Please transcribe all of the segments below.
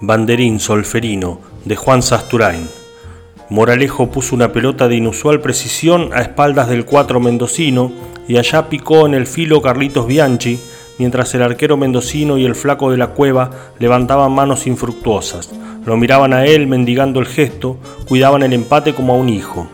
Banderín Solferino de Juan Sasturain. Moralejo puso una pelota de inusual precisión a espaldas del cuatro mendocino y allá picó en el filo Carlitos Bianchi, mientras el arquero mendocino y el flaco de la cueva levantaban manos infructuosas. Lo miraban a él mendigando el gesto, cuidaban el empate como a un hijo.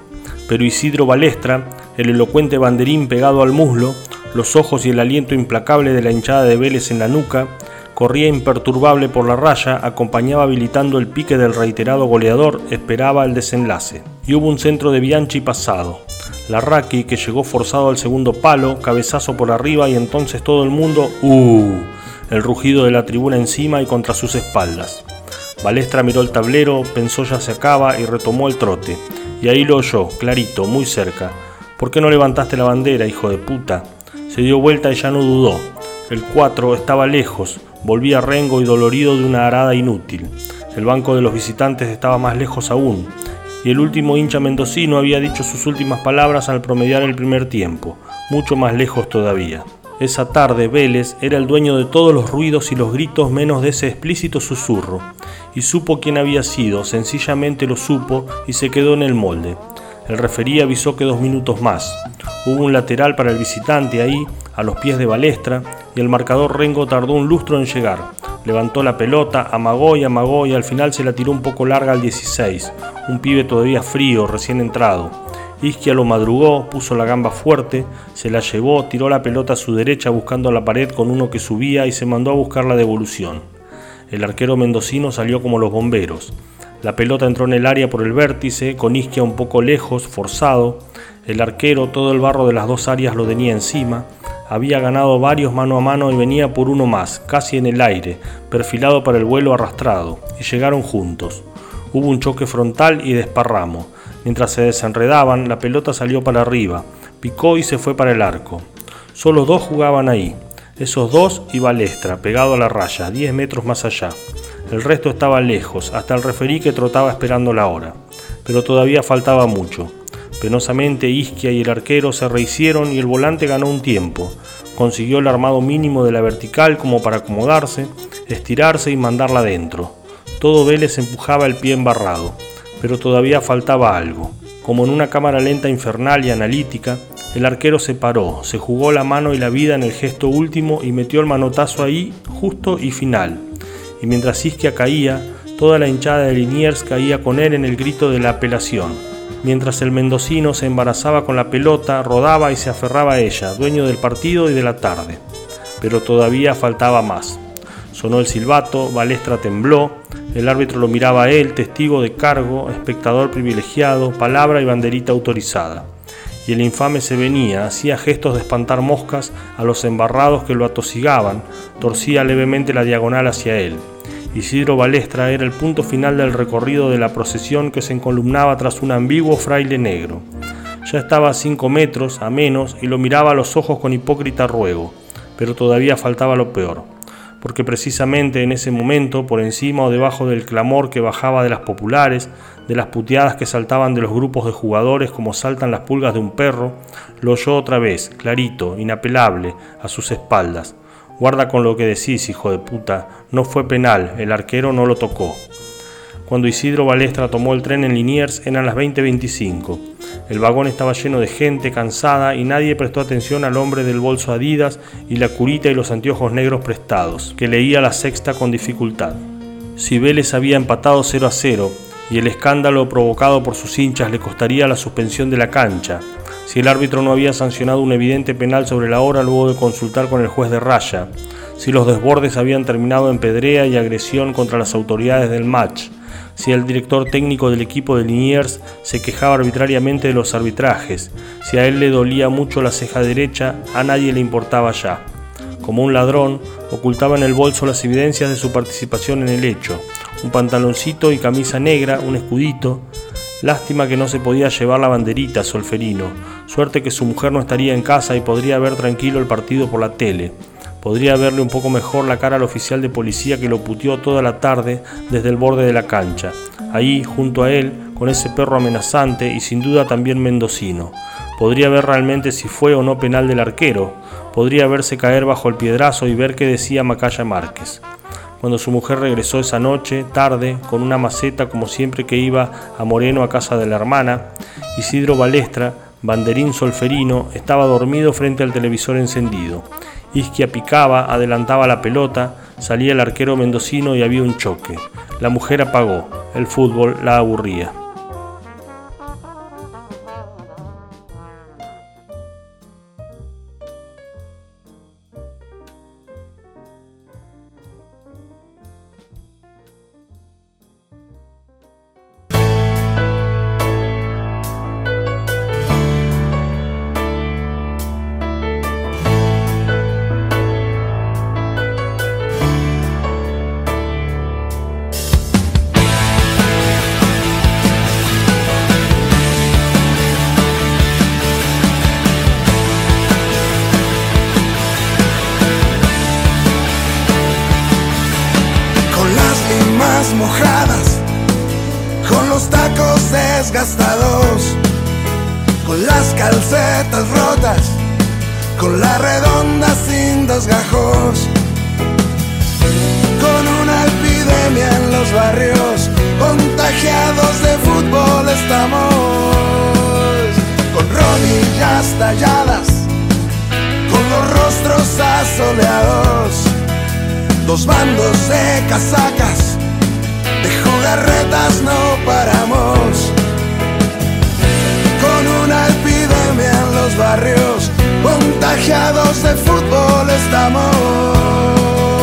Pero Isidro Balestra, el elocuente banderín pegado al muslo, los ojos y el aliento implacable de la hinchada de Vélez en la nuca, corría imperturbable por la raya, acompañaba habilitando el pique del reiterado goleador, esperaba el desenlace. Y hubo un centro de Bianchi pasado. Larraqui, que llegó forzado al segundo palo, cabezazo por arriba y entonces todo el mundo ¡Uh! El rugido de la tribuna encima y contra sus espaldas. Balestra miró el tablero, pensó ya se acaba y retomó el trote. Y ahí lo oyó, clarito, muy cerca. ¿Por qué no levantaste la bandera, hijo de puta? Se dio vuelta y ya no dudó. El 4 estaba lejos, volvía rengo y dolorido de una arada inútil. El banco de los visitantes estaba más lejos aún, y el último hincha mendocino había dicho sus últimas palabras al promediar el primer tiempo, mucho más lejos todavía. Esa tarde Vélez era el dueño de todos los ruidos y los gritos menos de ese explícito susurro, y supo quién había sido, sencillamente lo supo y se quedó en el molde. El referí avisó que dos minutos más. Hubo un lateral para el visitante ahí, a los pies de Balestra, y el marcador Rengo tardó un lustro en llegar. Levantó la pelota, amagó y amagó y al final se la tiró un poco larga al 16, un pibe todavía frío, recién entrado. Isquia lo madrugó, puso la gamba fuerte, se la llevó, tiró la pelota a su derecha buscando la pared con uno que subía y se mandó a buscar la devolución. El arquero mendocino salió como los bomberos. La pelota entró en el área por el vértice, con Isquia un poco lejos, forzado. El arquero, todo el barro de las dos áreas lo tenía encima. Había ganado varios mano a mano y venía por uno más, casi en el aire, perfilado para el vuelo arrastrado, y llegaron juntos. Hubo un choque frontal y desparramo. Mientras se desenredaban, la pelota salió para arriba, picó y se fue para el arco. Solo dos jugaban ahí, esos dos y Balestra, pegado a la raya, 10 metros más allá. El resto estaba lejos, hasta el referí que trotaba esperando la hora. Pero todavía faltaba mucho. Penosamente Isquia y el arquero se rehicieron y el volante ganó un tiempo. Consiguió el armado mínimo de la vertical como para acomodarse, estirarse y mandarla adentro. Todo Vélez empujaba el pie embarrado, pero todavía faltaba algo. Como en una cámara lenta infernal y analítica, el arquero se paró, se jugó la mano y la vida en el gesto último y metió el manotazo ahí, justo y final. Y mientras Isquia caía, toda la hinchada de Liniers caía con él en el grito de la apelación mientras el mendocino se embarazaba con la pelota, rodaba y se aferraba a ella, dueño del partido y de la tarde. Pero todavía faltaba más. Sonó el silbato, Balestra tembló, el árbitro lo miraba a él, testigo de cargo, espectador privilegiado, palabra y banderita autorizada. Y el infame se venía, hacía gestos de espantar moscas a los embarrados que lo atosigaban, torcía levemente la diagonal hacia él. Isidro Balestra era el punto final del recorrido de la procesión que se encolumnaba tras un ambiguo fraile negro. Ya estaba a cinco metros, a menos, y lo miraba a los ojos con hipócrita ruego, pero todavía faltaba lo peor, porque precisamente en ese momento, por encima o debajo del clamor que bajaba de las populares, de las puteadas que saltaban de los grupos de jugadores como saltan las pulgas de un perro, lo oyó otra vez, clarito, inapelable, a sus espaldas, Guarda con lo que decís, hijo de puta. No fue penal, el arquero no lo tocó. Cuando Isidro Balestra tomó el tren en Liniers eran las 20.25. El vagón estaba lleno de gente cansada y nadie prestó atención al hombre del bolso Adidas y la curita y los anteojos negros prestados, que leía la sexta con dificultad. Cibeles había empatado 0 a 0 y el escándalo provocado por sus hinchas le costaría la suspensión de la cancha, si el árbitro no había sancionado un evidente penal sobre la hora luego de consultar con el juez de raya, si los desbordes habían terminado en pedrea y agresión contra las autoridades del match, si el director técnico del equipo de Liniers se quejaba arbitrariamente de los arbitrajes, si a él le dolía mucho la ceja derecha, a nadie le importaba ya. Como un ladrón, ocultaba en el bolso las evidencias de su participación en el hecho, un pantaloncito y camisa negra, un escudito. Lástima que no se podía llevar la banderita, Solferino. Suerte que su mujer no estaría en casa y podría ver tranquilo el partido por la tele. Podría verle un poco mejor la cara al oficial de policía que lo puteó toda la tarde desde el borde de la cancha. Ahí, junto a él, con ese perro amenazante y sin duda también mendocino. Podría ver realmente si fue o no penal del arquero. Podría verse caer bajo el piedrazo y ver qué decía Macaya Márquez cuando su mujer regresó esa noche, tarde, con una maceta como siempre que iba a Moreno a casa de la hermana, Isidro Balestra, banderín solferino, estaba dormido frente al televisor encendido. Isquia picaba, adelantaba la pelota, salía el arquero mendocino y había un choque. La mujer apagó, el fútbol la aburría. soleados, dos bandos de casacas, de jugarretas no paramos. Con una epidemia en los barrios, contagiados de fútbol estamos.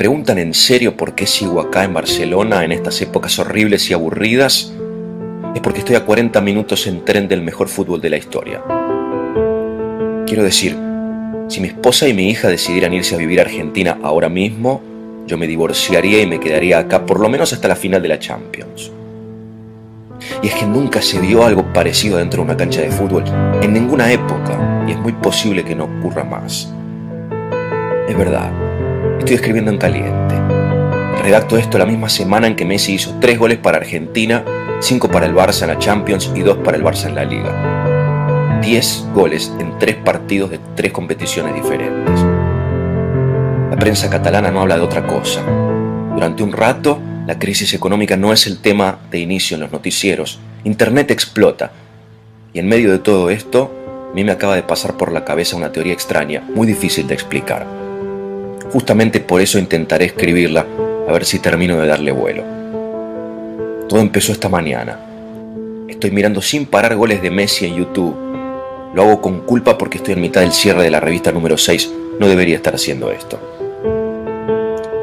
Preguntan en serio por qué sigo acá en Barcelona en estas épocas horribles y aburridas, es porque estoy a 40 minutos en tren del mejor fútbol de la historia. Quiero decir, si mi esposa y mi hija decidieran irse a vivir a Argentina ahora mismo, yo me divorciaría y me quedaría acá por lo menos hasta la final de la Champions. Y es que nunca se vio algo parecido dentro de una cancha de fútbol en ninguna época y es muy posible que no ocurra más. Es verdad, estoy escribiendo en caliente. Redacto esto la misma semana en que Messi hizo tres goles para Argentina, cinco para el Barça en la Champions y dos para el Barça en la Liga. Diez goles en tres partidos de tres competiciones diferentes. La prensa catalana no habla de otra cosa. Durante un rato, la crisis económica no es el tema de inicio en los noticieros. Internet explota. Y en medio de todo esto, a mí me acaba de pasar por la cabeza una teoría extraña, muy difícil de explicar. Justamente por eso intentaré escribirla, a ver si termino de darle vuelo. Todo empezó esta mañana. Estoy mirando sin parar goles de Messi en YouTube. Lo hago con culpa porque estoy en mitad del cierre de la revista número 6. No debería estar haciendo esto.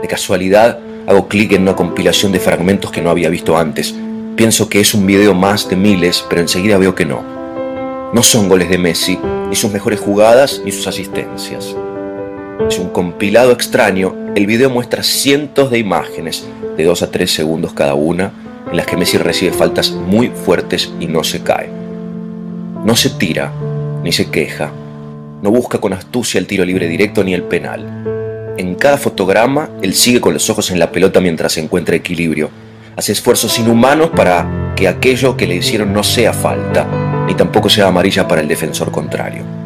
De casualidad, hago clic en una compilación de fragmentos que no había visto antes. Pienso que es un video más de miles, pero enseguida veo que no. No son goles de Messi, ni sus mejores jugadas, ni sus asistencias. Es un compilado extraño. El video muestra cientos de imágenes, de 2 a 3 segundos cada una, en las que Messi recibe faltas muy fuertes y no se cae. No se tira, ni se queja. No busca con astucia el tiro libre directo ni el penal en cada fotograma, él sigue con los ojos en la pelota mientras encuentra equilibrio. Hace esfuerzos inhumanos para que aquello que le hicieron no sea falta, ni tampoco sea amarilla para el defensor contrario.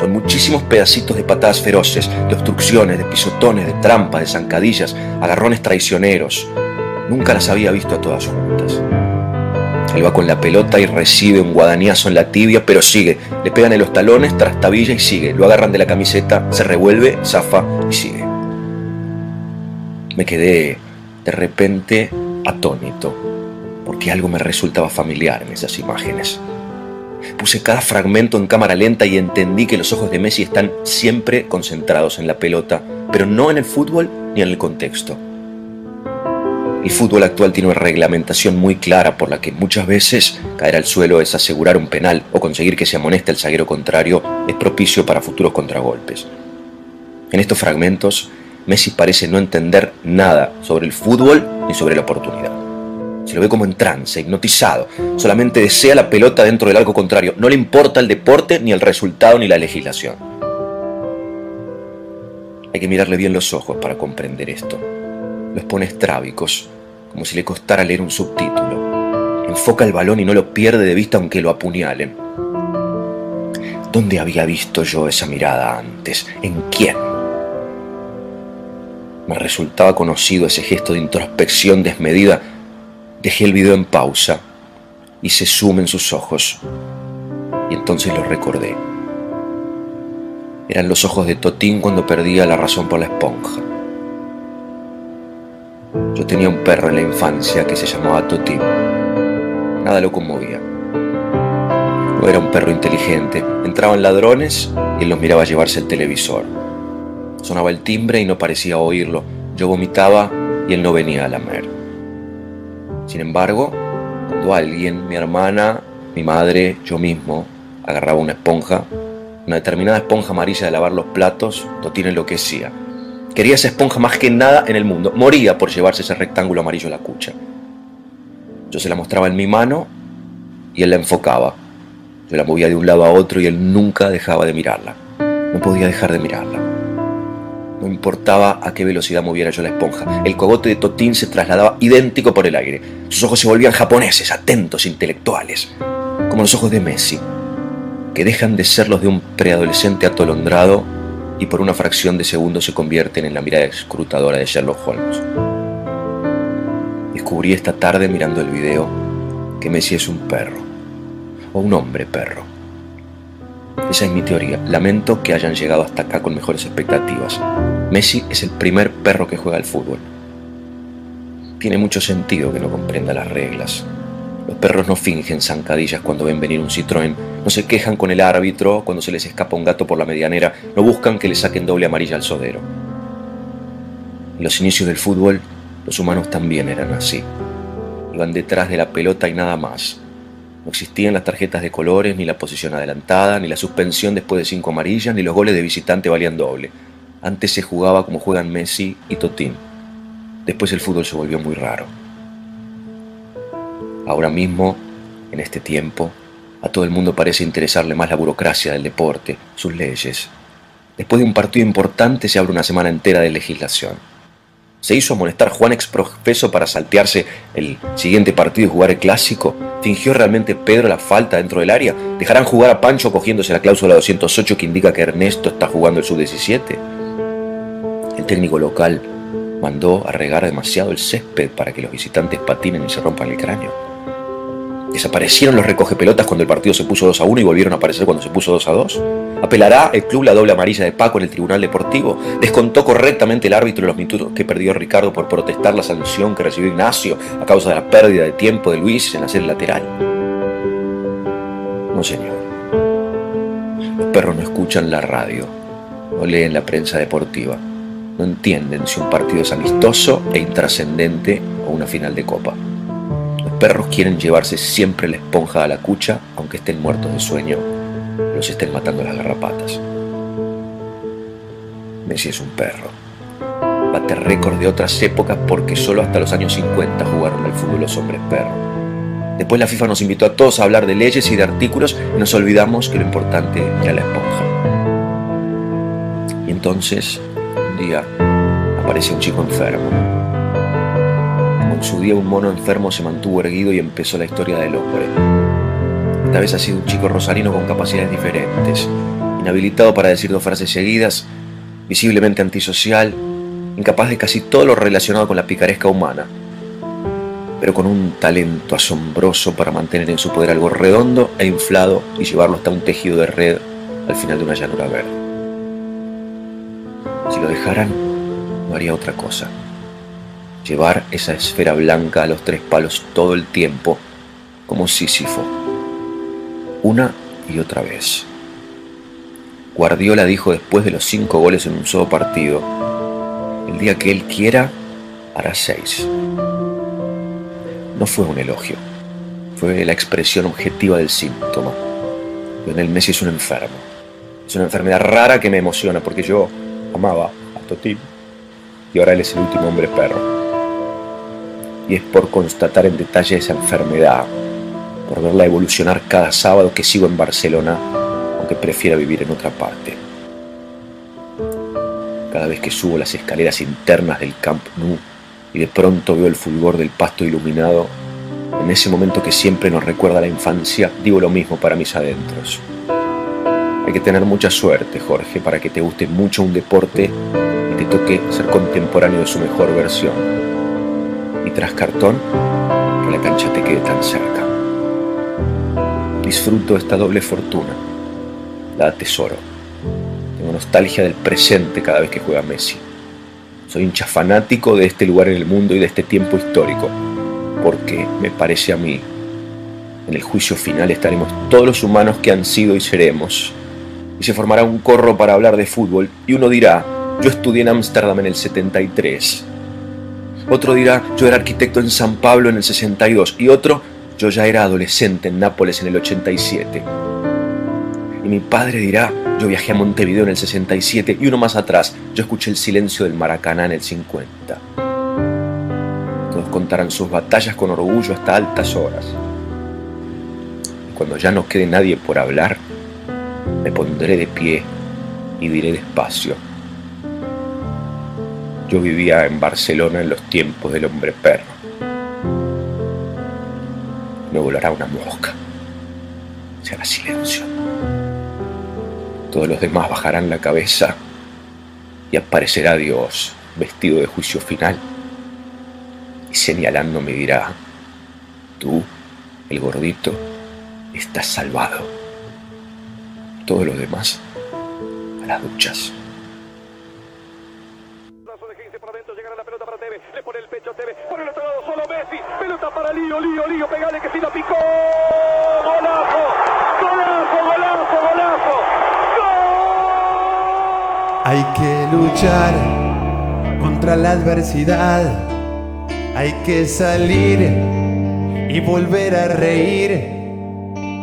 Son muchísimos pedacitos de patadas feroces, de obstrucciones, de pisotones, de trampas, de zancadillas, agarrones traicioneros. Nunca las había visto a todas juntas. Él va con la pelota y recibe un guadañazo en la tibia, pero sigue. Le pegan en los talones, trastabilla y sigue. Lo agarran de la camiseta, se revuelve, zafa y sigue. Me quedé de repente atónito, porque algo me resultaba familiar en esas imágenes. Puse cada fragmento en cámara lenta y entendí que los ojos de Messi están siempre concentrados en la pelota, pero no en el fútbol ni en el contexto. El fútbol actual tiene una reglamentación muy clara por la que muchas veces caer al suelo es asegurar un penal o conseguir que se amoneste el zaguero contrario es propicio para futuros contragolpes. En estos fragmentos, Messi parece no entender nada sobre el fútbol ni sobre la oportunidad. Se lo ve como en trance, hipnotizado. Solamente desea la pelota dentro del arco contrario. No le importa el deporte, ni el resultado, ni la legislación. Hay que mirarle bien los ojos para comprender esto los pone estrábicos, como si le costara leer un subtítulo. Enfoca el balón y no lo pierde de vista aunque lo apuñalen. ¿Dónde había visto yo esa mirada antes? ¿En quién? Me resultaba conocido ese gesto de introspección desmedida. Dejé el video en pausa y se sumen sus ojos. Y entonces lo recordé. Eran los ojos de Totín cuando perdía la razón por la esponja. Yo tenía un perro en la infancia que se llamaba Totín. Nada lo conmovía. No era un perro inteligente. Entraban ladrones y él los miraba llevarse el televisor. Sonaba el timbre y no parecía oírlo. Yo vomitaba y él no venía a lamer. Sin embargo, cuando alguien, mi hermana, mi madre, yo mismo, agarraba una esponja, una determinada esponja amarilla de lavar los platos, Totín enloquecía Quería esa esponja más que nada en el mundo. Moría por llevarse ese rectángulo amarillo a la cucha. Yo se la mostraba en mi mano y él la enfocaba. Yo la movía de un lado a otro y él nunca dejaba de mirarla. No podía dejar de mirarla. No importaba a qué velocidad moviera yo la esponja. El cogote de Totín se trasladaba idéntico por el aire. Sus ojos se volvían japoneses, atentos, intelectuales, como los ojos de Messi, que dejan de ser los de un preadolescente atolondrado y por una fracción de segundo se convierten en la mirada escrutadora de Sherlock Holmes. Descubrí esta tarde mirando el video que Messi es un perro, o un hombre perro. Esa es mi teoría. Lamento que hayan llegado hasta acá con mejores expectativas. Messi es el primer perro que juega al fútbol. Tiene mucho sentido que no comprenda las reglas. Los perros no fingen zancadillas cuando ven venir un Citroën, no se quejan con el árbitro cuando se les escapa un gato por la medianera, no buscan que le saquen doble amarilla al sodero. En los inicios del fútbol, los humanos también eran así. Iban detrás de la pelota y nada más. No existían las tarjetas de colores, ni la posición adelantada, ni la suspensión después de cinco amarillas, ni los goles de visitante valían doble. Antes se jugaba como juegan Messi y Totín. Después el fútbol se volvió muy raro. Ahora mismo, en este tiempo, a todo el mundo parece interesarle más la burocracia del deporte, sus leyes. Después de un partido importante se abre una semana entera de legislación. ¿Se hizo amonestar Juan exprofeso para saltearse el siguiente partido y jugar el clásico? ¿Fingió realmente Pedro la falta dentro del área? ¿Dejarán jugar a Pancho cogiéndose la cláusula 208 que indica que Ernesto está jugando el sub-17? El técnico local mandó a regar demasiado el césped para que los visitantes patinen y se rompan el cráneo. ¿Desaparecieron los recogepelotas cuando el partido se puso 2 a 1 y volvieron a aparecer cuando se puso 2 a 2? ¿Apelará el club la doble amarilla de Paco en el Tribunal Deportivo? ¿Descontó correctamente el árbitro los minutos que perdió Ricardo por protestar la sanción que recibió Ignacio a causa de la pérdida de tiempo de Luis en hacer el lateral? No, señor. Los perros no escuchan la radio, no leen la prensa deportiva, no entienden si un partido es amistoso e intrascendente o una final de copa perros quieren llevarse siempre la esponja a la cucha, aunque estén muertos de sueño, los estén matando las garrapatas. Messi es un perro. Bate récord de otras épocas porque solo hasta los años 50 jugaron al fútbol los hombres perros. Después la FIFA nos invitó a todos a hablar de leyes y de artículos y nos olvidamos que lo importante era la esponja. Y entonces, un día, aparece un chico enfermo en su día un mono enfermo se mantuvo erguido y empezó la historia del hombre. Esta vez ha sido un chico rosarino con capacidades diferentes, inhabilitado para decir dos frases seguidas, visiblemente antisocial, incapaz de casi todo lo relacionado con la picaresca humana, pero con un talento asombroso para mantener en su poder algo redondo e inflado y llevarlo hasta un tejido de red al final de una llanura verde. Si lo dejaran, no haría otra cosa llevar esa esfera blanca a los tres palos todo el tiempo, como Sísifo, una y otra vez. Guardiola dijo después de los cinco goles en un solo partido, el día que él quiera, hará seis. No fue un elogio, fue la expresión objetiva del síntoma. Lionel Messi es un enfermo. Es una enfermedad rara que me emociona porque yo amaba a Totín y ahora él es el último hombre perro y es por constatar en detalle esa enfermedad, por verla evolucionar cada sábado que sigo en Barcelona, aunque prefiera vivir en otra parte. Cada vez que subo las escaleras internas del Camp Nou y de pronto veo el fulgor del pasto iluminado, en ese momento que siempre nos recuerda la infancia, digo lo mismo para mis adentros. Hay que tener mucha suerte, Jorge, para que te guste mucho un deporte y te toque ser contemporáneo de su mejor versión y tras cartón que la cancha te quede tan cerca. Disfruto esta doble fortuna, la tesoro. Tengo nostalgia del presente cada vez que juega Messi. Soy hincha fanático de este lugar en el mundo y de este tiempo histórico, porque me parece a mí, en el juicio final estaremos todos los humanos que han sido y seremos, y se formará un corro para hablar de fútbol, y uno dirá, yo estudié en Ámsterdam en el 73, otro dirá, yo era arquitecto en San Pablo en el 62. Y otro, yo ya era adolescente en Nápoles en el 87. Y mi padre dirá, yo viajé a Montevideo en el 67 y uno más atrás, yo escuché el silencio del Maracaná en el 50. Todos contarán sus batallas con orgullo hasta altas horas. Y cuando ya no quede nadie por hablar, me pondré de pie y diré despacio yo vivía en Barcelona en los tiempos del hombre perro. No volará una mosca. Se hará silencio. Todos los demás bajarán la cabeza y aparecerá Dios vestido de juicio final y señalándome dirá, tú, el gordito, estás salvado. Todos los demás a las duchas. Teve, por el otro lado solo Messi, pelota para Lío, Lío, Lío, pegale que si la picó, golazo, golazo, golazo, golazo, ¡Gol! Hay que luchar contra la adversidad, hay que salir y volver a reír,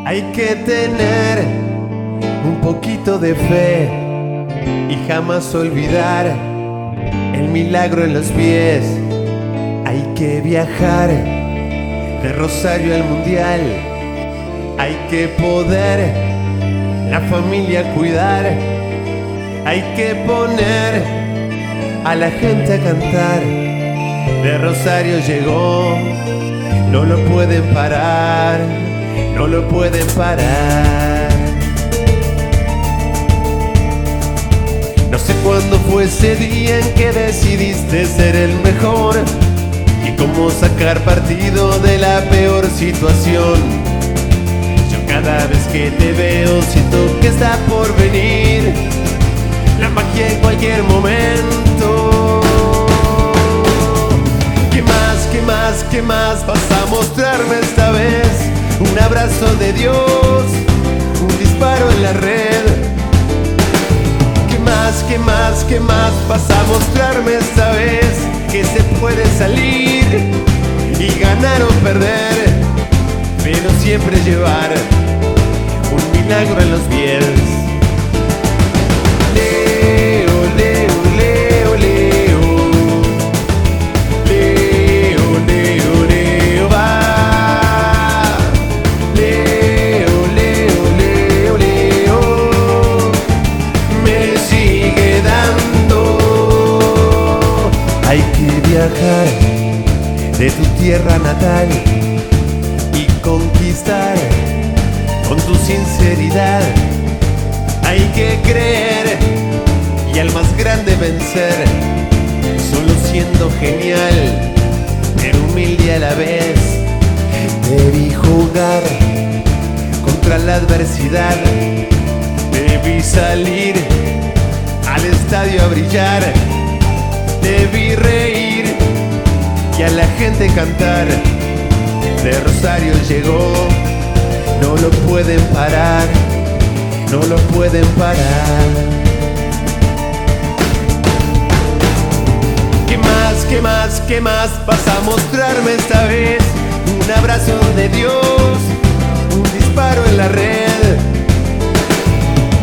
hay que tener un poquito de fe y jamás olvidar el milagro en los pies. Que viajar de Rosario al Mundial. Hay que poder la familia cuidar. Hay que poner a la gente a cantar. De Rosario llegó, no lo pueden parar, no lo pueden parar. No sé cuándo fue ese día en que decidiste ser el mejor y cómo sacar partido de la peor situación. Yo cada vez que te veo siento que está por venir la magia en cualquier momento. ¿Qué más, qué más, qué más vas a mostrarme esta vez? Un abrazo de Dios, un disparo en la red más, qué más, qué más vas a mostrarme esta vez? Que se puede salir y ganar o perder, pero siempre llevar un milagro en los pies. De tu tierra natal y conquistar con tu sinceridad. Hay que creer y al más grande vencer, solo siendo genial, pero humilde a la vez. Debí jugar contra la adversidad, debí salir al estadio a brillar, debí reír y a la gente cantar. De Rosario llegó, no lo pueden parar, no lo pueden parar. ¿Qué más, qué más, qué más vas a mostrarme esta vez? Un abrazo de Dios, un disparo en la red.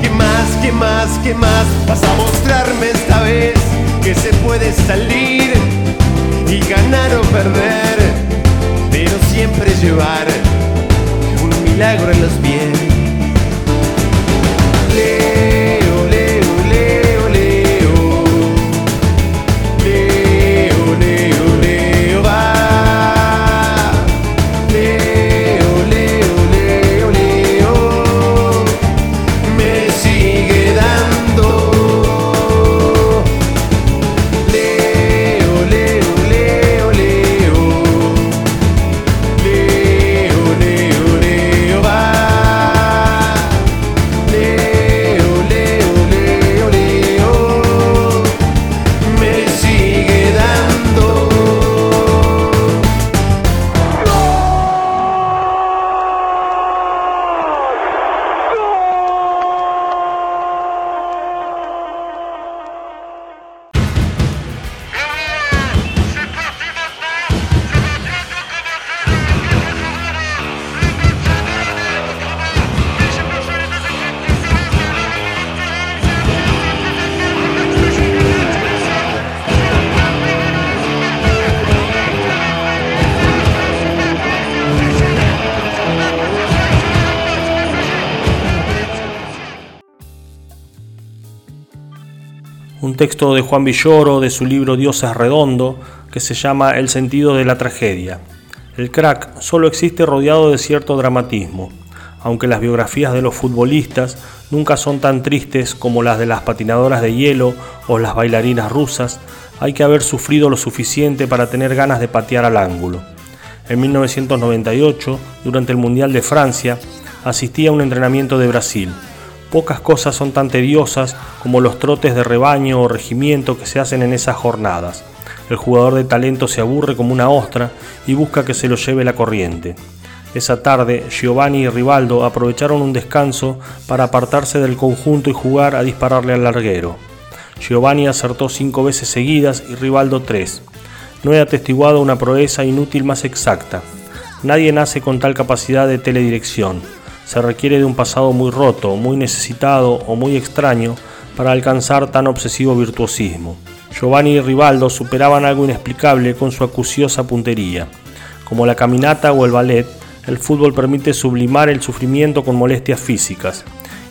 ¿Qué más, qué más, qué más vas a mostrarme esta vez? Que se puede salir y ganar o perder, pero siempre llevar un milagro en los pies. Texto de Juan Villoro de su libro Dios es redondo, que se llama El sentido de la tragedia. El crack solo existe rodeado de cierto dramatismo, aunque las biografías de los futbolistas nunca son tan tristes como las de las patinadoras de hielo o las bailarinas rusas, hay que haber sufrido lo suficiente para tener ganas de patear al ángulo. En 1998, durante el Mundial de Francia, asistí a un entrenamiento de Brasil Pocas cosas son tan tediosas como los trotes de rebaño o regimiento que se hacen en esas jornadas. El jugador de talento se aburre como una ostra y busca que se lo lleve la corriente. Esa tarde, Giovanni y Rivaldo aprovecharon un descanso para apartarse del conjunto y jugar a dispararle al larguero. Giovanni acertó cinco veces seguidas y Rivaldo tres. No he atestiguado una proeza inútil más exacta. Nadie nace con tal capacidad de teledirección se requiere de un pasado muy roto, muy necesitado o muy extraño para alcanzar tan obsesivo virtuosismo. Giovanni y Rivaldo superaban algo inexplicable con su acuciosa puntería. Como la caminata o el ballet, el fútbol permite sublimar el sufrimiento con molestias físicas.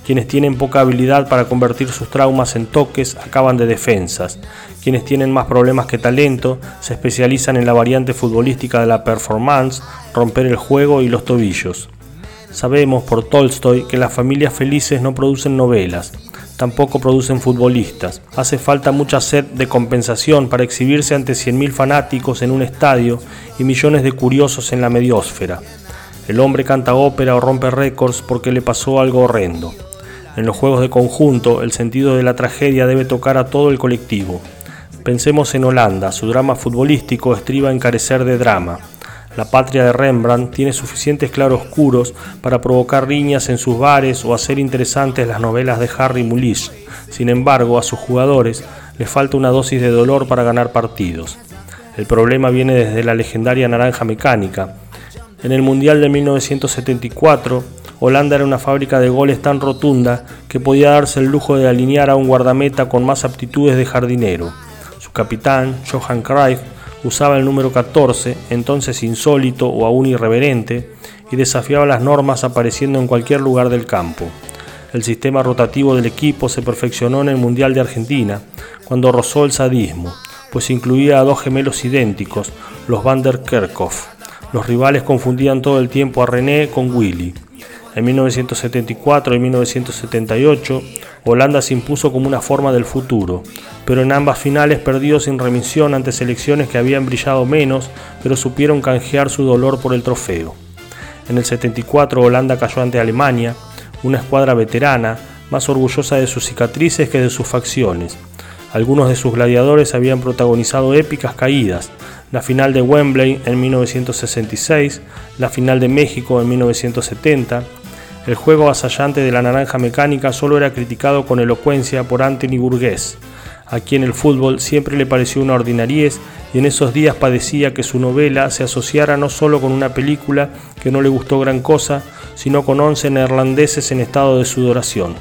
Quienes tienen poca habilidad para convertir sus traumas en toques acaban de defensas. Quienes tienen más problemas que talento se especializan en la variante futbolística de la performance, romper el juego y los tobillos. Sabemos por Tolstoy que las familias felices no producen novelas, tampoco producen futbolistas. Hace falta mucha sed de compensación para exhibirse ante 100.000 fanáticos en un estadio y millones de curiosos en la mediosfera. El hombre canta ópera o rompe récords porque le pasó algo horrendo. En los juegos de conjunto, el sentido de la tragedia debe tocar a todo el colectivo. Pensemos en Holanda, su drama futbolístico estriba en carecer de drama. La patria de Rembrandt tiene suficientes claroscuros para provocar riñas en sus bares o hacer interesantes las novelas de Harry Mulisch. Sin embargo, a sus jugadores les falta una dosis de dolor para ganar partidos. El problema viene desde la legendaria naranja mecánica. En el Mundial de 1974, Holanda era una fábrica de goles tan rotunda que podía darse el lujo de alinear a un guardameta con más aptitudes de jardinero. Su capitán, Johan Cruyff, usaba el número 14, entonces insólito o aún irreverente, y desafiaba las normas apareciendo en cualquier lugar del campo. El sistema rotativo del equipo se perfeccionó en el Mundial de Argentina, cuando rozó el sadismo, pues incluía a dos gemelos idénticos, los Van der Kerkhoff. Los rivales confundían todo el tiempo a René con Willy. En 1974 y 1978, Holanda se impuso como una forma del futuro, pero en ambas finales perdió sin remisión ante selecciones que habían brillado menos, pero supieron canjear su dolor por el trofeo. En el 74 Holanda cayó ante Alemania, una escuadra veterana, más orgullosa de sus cicatrices que de sus facciones. Algunos de sus gladiadores habían protagonizado épicas caídas, la final de Wembley en 1966, la final de México en 1970, el juego asallante de la naranja mecánica solo era criticado con elocuencia por Anthony Burgess, a quien el fútbol siempre le pareció una ordinariez y en esos días padecía que su novela se asociara no solo con una película que no le gustó gran cosa, sino con once neerlandeses en estado de sudoración.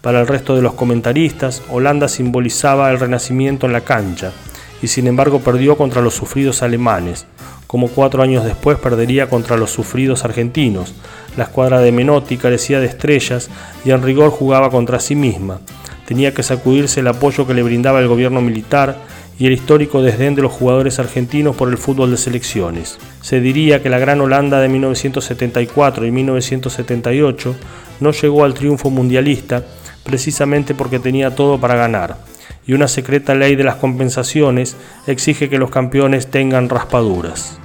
Para el resto de los comentaristas, Holanda simbolizaba el renacimiento en la cancha, y sin embargo perdió contra los sufridos alemanes, como cuatro años después perdería contra los sufridos argentinos. La escuadra de Menotti carecía de estrellas y en rigor jugaba contra sí misma. Tenía que sacudirse el apoyo que le brindaba el gobierno militar y el histórico desdén de los jugadores argentinos por el fútbol de selecciones. Se diría que la gran Holanda de 1974 y 1978 no llegó al triunfo mundialista precisamente porque tenía todo para ganar, y una secreta ley de las compensaciones exige que los campeones tengan raspaduras.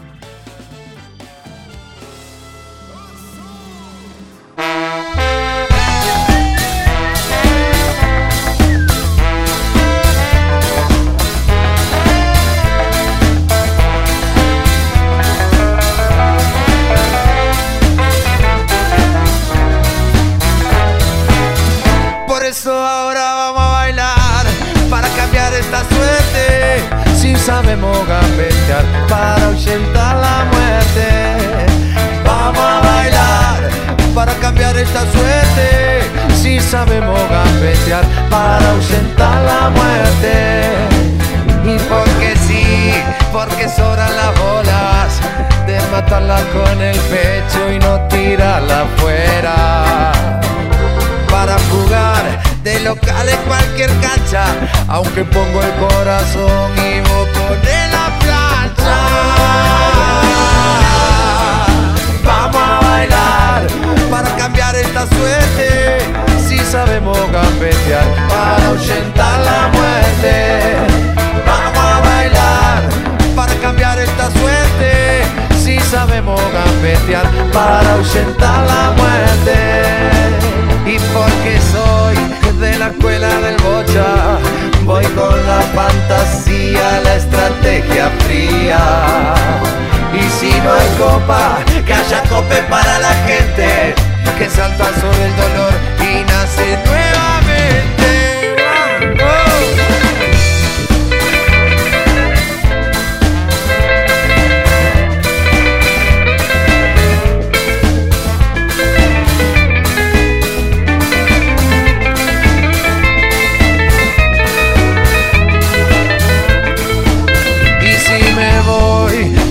sabemos gambetear para ahuyentar la muerte. Vamos a bailar para cambiar esta suerte. Si sabemos gambetear para ahuyentar la muerte. Y porque soy de la escuela del bocha, voy con la fantasía, la estrategia fría. Y si no hay copa, que haya cope para la gente que salta sobre el dolor y nace nuevamente.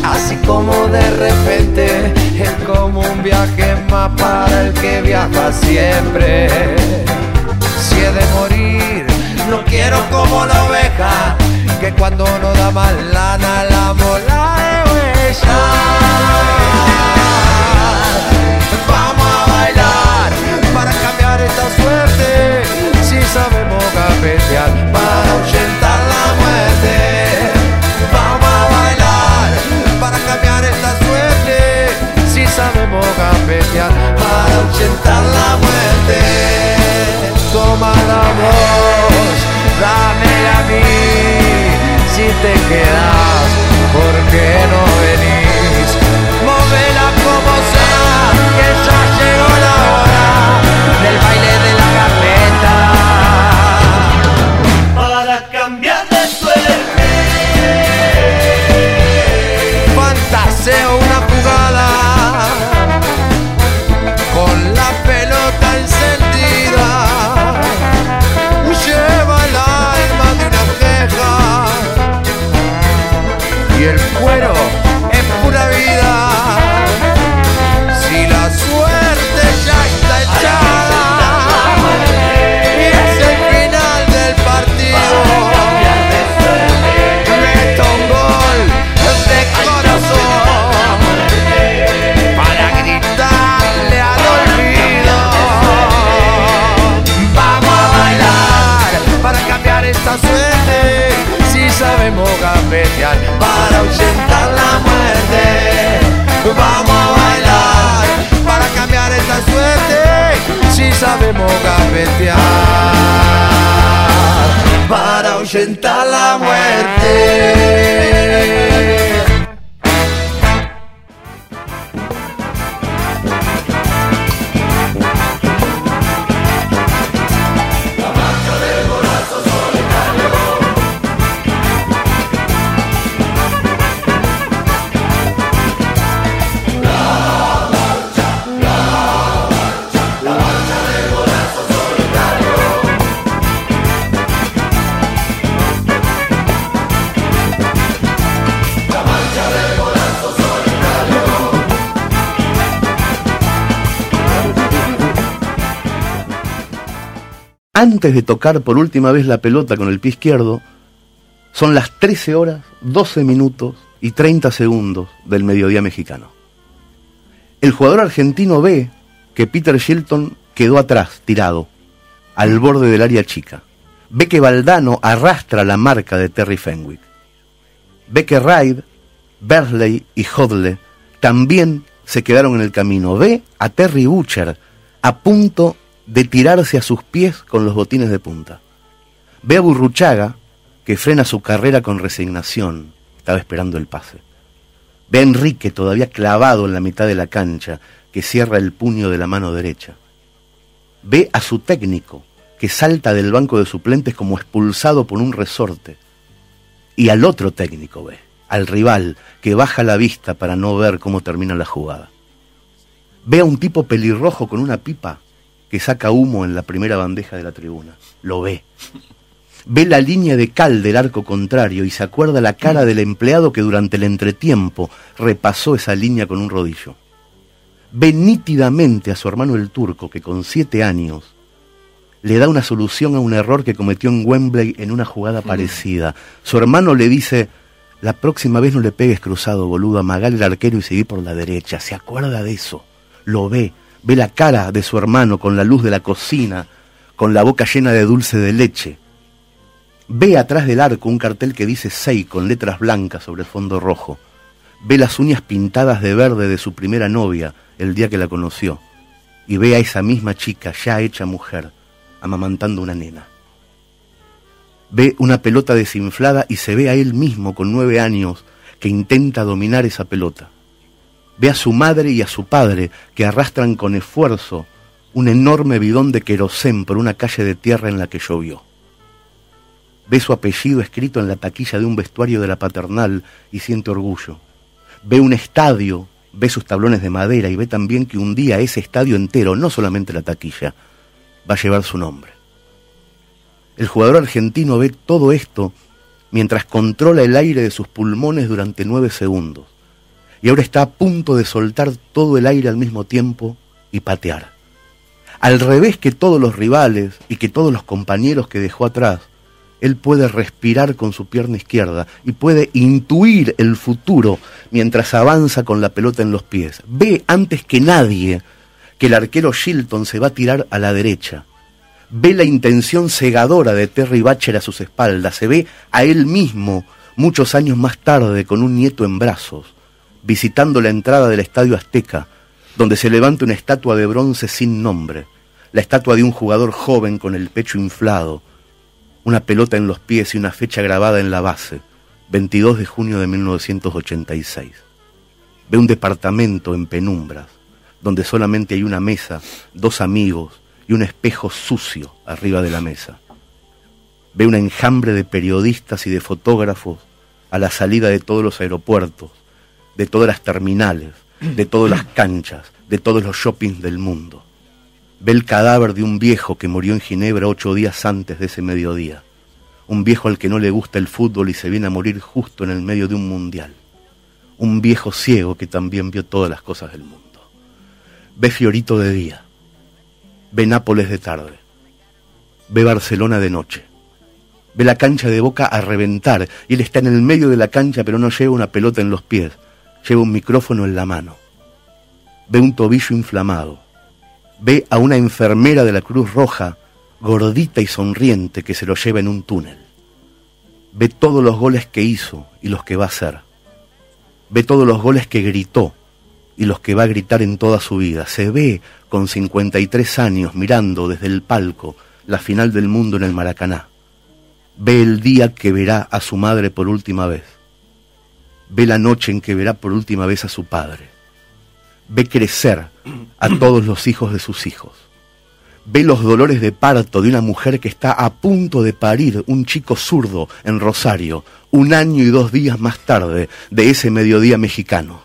Así como de repente, como un viaje más para el que viaja siempre. Si he de morir, no quiero como la oveja, que cuando no da más lana la mola de huella. Vamos a bailar para cambiar esta suerte, si sabemos capetear para 80. Para ahuyentar la muerte. Toma la voz, dámela a mí, si te quedas, ¿por qué no venís? Móvela como sea, que ya llegó la hora del baile de la gambeta. Para cambiar de suerte. Fantaseo 80 Antes de tocar por última vez la pelota con el pie izquierdo, son las 13 horas, 12 minutos y 30 segundos del mediodía mexicano. El jugador argentino ve que Peter Shilton quedó atrás, tirado, al borde del área chica. Ve que Valdano arrastra la marca de Terry Fenwick. Ve que Reid, Berley y Hodle también se quedaron en el camino. Ve a Terry Butcher a punto de tirarse a sus pies con los botines de punta. Ve a Burruchaga, que frena su carrera con resignación, estaba esperando el pase. Ve a Enrique todavía clavado en la mitad de la cancha, que cierra el puño de la mano derecha. Ve a su técnico, que salta del banco de suplentes como expulsado por un resorte. Y al otro técnico ve, al rival, que baja la vista para no ver cómo termina la jugada. Ve a un tipo pelirrojo con una pipa que saca humo en la primera bandeja de la tribuna. Lo ve. Ve la línea de cal del arco contrario y se acuerda la cara del empleado que durante el entretiempo repasó esa línea con un rodillo. Ve nítidamente a su hermano el turco que con siete años le da una solución a un error que cometió en Wembley en una jugada parecida. Su hermano le dice, la próxima vez no le pegues cruzado, boludo, amagar el arquero y seguir por la derecha. Se acuerda de eso. Lo ve, ve la cara de su hermano con la luz de la cocina, con la boca llena de dulce de leche. Ve atrás del arco un cartel que dice Sei con letras blancas sobre fondo rojo. Ve las uñas pintadas de verde de su primera novia el día que la conoció. Y ve a esa misma chica ya hecha mujer, amamantando una nena. Ve una pelota desinflada y se ve a él mismo con nueve años que intenta dominar esa pelota. Ve a su madre y a su padre que arrastran con esfuerzo un enorme bidón de querosén por una calle de tierra en la que llovió. Ve su apellido escrito en la taquilla de un vestuario de la paternal y siente orgullo. Ve un estadio, ve sus tablones de madera y ve también que un día ese estadio entero, no solamente la taquilla, va a llevar su nombre. El jugador argentino ve todo esto mientras controla el aire de sus pulmones durante nueve segundos. Y ahora está a punto de soltar todo el aire al mismo tiempo y patear. Al revés que todos los rivales y que todos los compañeros que dejó atrás, él puede respirar con su pierna izquierda y puede intuir el futuro mientras avanza con la pelota en los pies. Ve antes que nadie que el arquero Shilton se va a tirar a la derecha. Ve la intención cegadora de Terry Batcher a sus espaldas. Se ve a él mismo muchos años más tarde con un nieto en brazos, visitando la entrada del Estadio Azteca, donde se levanta una estatua de bronce sin nombre, la estatua de un jugador joven con el pecho inflado, una pelota en los pies y una fecha grabada en la base, 22 de junio de 1986. Ve un departamento en penumbras, donde solamente hay una mesa, dos amigos y un espejo sucio arriba de la mesa. Ve un enjambre de periodistas y de fotógrafos a la salida de todos los aeropuertos, de todas las terminales, de todas las canchas, de todos los shoppings del mundo. Ve el cadáver de un viejo que murió en Ginebra ocho días antes de ese mediodía. Un viejo al que no le gusta el fútbol y se viene a morir justo en el medio de un mundial. Un viejo ciego que también vio todas las cosas del mundo. Ve Fiorito de día. Ve Nápoles de tarde. Ve Barcelona de noche. Ve la cancha de boca a reventar y él está en el medio de la cancha pero no lleva una pelota en los pies, lleva un micrófono en la mano. Ve un tobillo inflamado ve a una enfermera de la Cruz Roja, gordita y sonriente, que se lo lleva en un túnel. Ve todos los goles que hizo y los que va a hacer. Ve todos los goles que gritó y los que va a gritar en toda su vida. Se ve con 53 años mirando desde el palco la final del mundo en el Maracaná. Ve el día que verá a su madre por última vez. Ve la noche en que verá por última vez a su padre ve crecer a todos los hijos de sus hijos. Ve los dolores de parto de una mujer que está a punto de parir un chico zurdo en Rosario, un año y dos días más tarde de ese mediodía mexicano.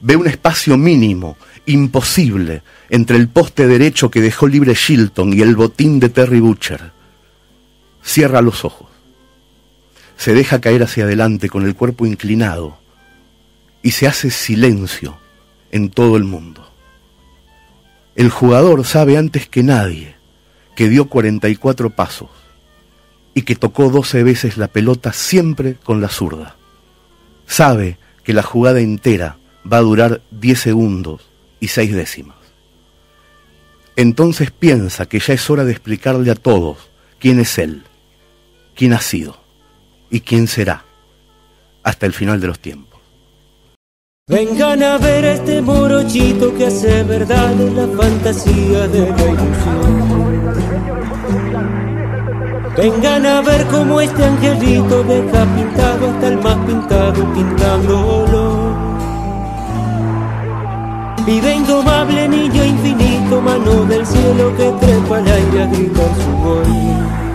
Ve un espacio mínimo, imposible, entre el poste derecho que dejó libre Shilton y el botín de Terry Butcher. Cierra los ojos. Se deja caer hacia adelante con el cuerpo inclinado y se hace silencio en todo el mundo. El jugador sabe antes que nadie que dio 44 pasos y que tocó 12 veces la pelota siempre con la zurda. Sabe que la jugada entera va a durar 10 segundos y 6 décimas. Entonces piensa que ya es hora de explicarle a todos quién es él, quién ha sido y quién será hasta el final de los tiempos. Vengan a ver a este morochito que hace verdad la fantasía de la ilusión. Vengan a ver cómo este angelito deja pintado hasta el más pintado pintándolo. Vive indomable niño infinito, mano del cielo que trepa al aire a gritar su gol.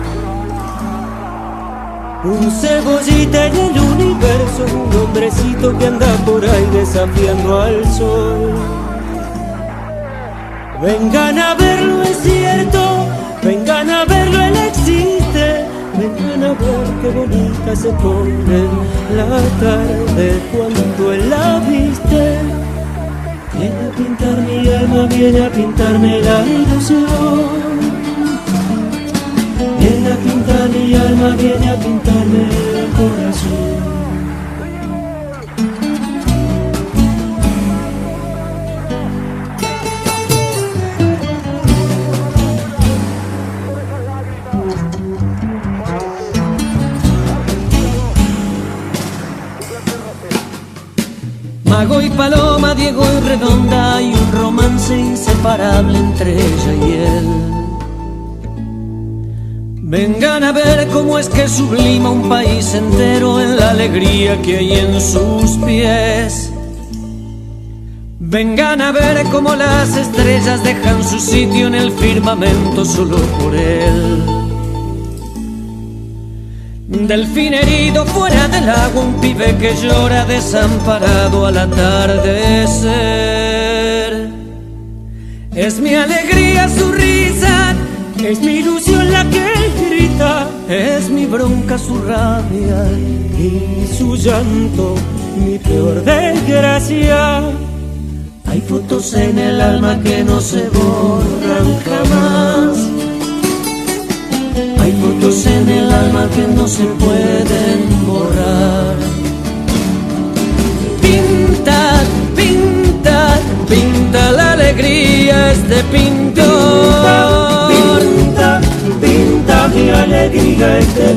Un cebollita en el universo, un hombrecito que anda por ahí desafiando al sol. Vengan a verlo, es cierto, vengan a verlo, él existe. Vengan a ver qué bonita se pone la tarde cuando él la viste. Viene a pintar mi alma, viene a pintarme la ilusión. Alma, viene a pintarme el corazón. Mago y Paloma, Diego y Redonda, hay un romance inseparable entre ella y él. Vengan a ver cómo es que sublima un país entero en la alegría que hay en sus pies. Vengan a ver cómo las estrellas dejan su sitio en el firmamento solo por él. Delfín herido fuera del agua, un pibe que llora desamparado al atardecer. Es mi alegría su risa, es mi ilusión la que grita, es mi bronca su rabia y su llanto, mi peor desgracia. Hay fotos en el alma que no se borran jamás. Hay fotos en el alma que no se pueden borrar. Pinta, pinta, pinta la alegría este pintor. Este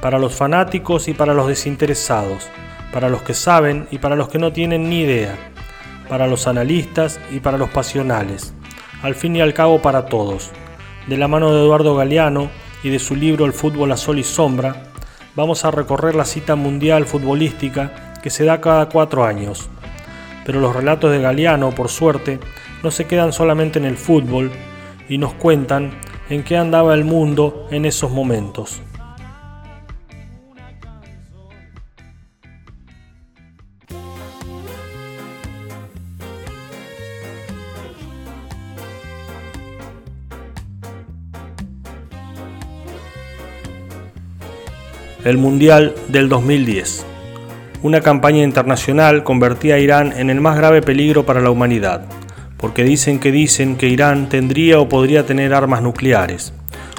para los fanáticos y para los desinteresados, para los que saben y para los que no tienen ni idea, para los analistas y para los pasionales, al fin y al cabo para todos. De la mano de Eduardo Galeano y de su libro El fútbol a sol y sombra, vamos a recorrer la cita mundial futbolística que se da cada cuatro años. Pero los relatos de Galeano, por suerte, no se quedan solamente en el fútbol y nos cuentan en qué andaba el mundo en esos momentos. el Mundial del 2010. Una campaña internacional convertía a Irán en el más grave peligro para la humanidad, porque dicen que dicen que Irán tendría o podría tener armas nucleares,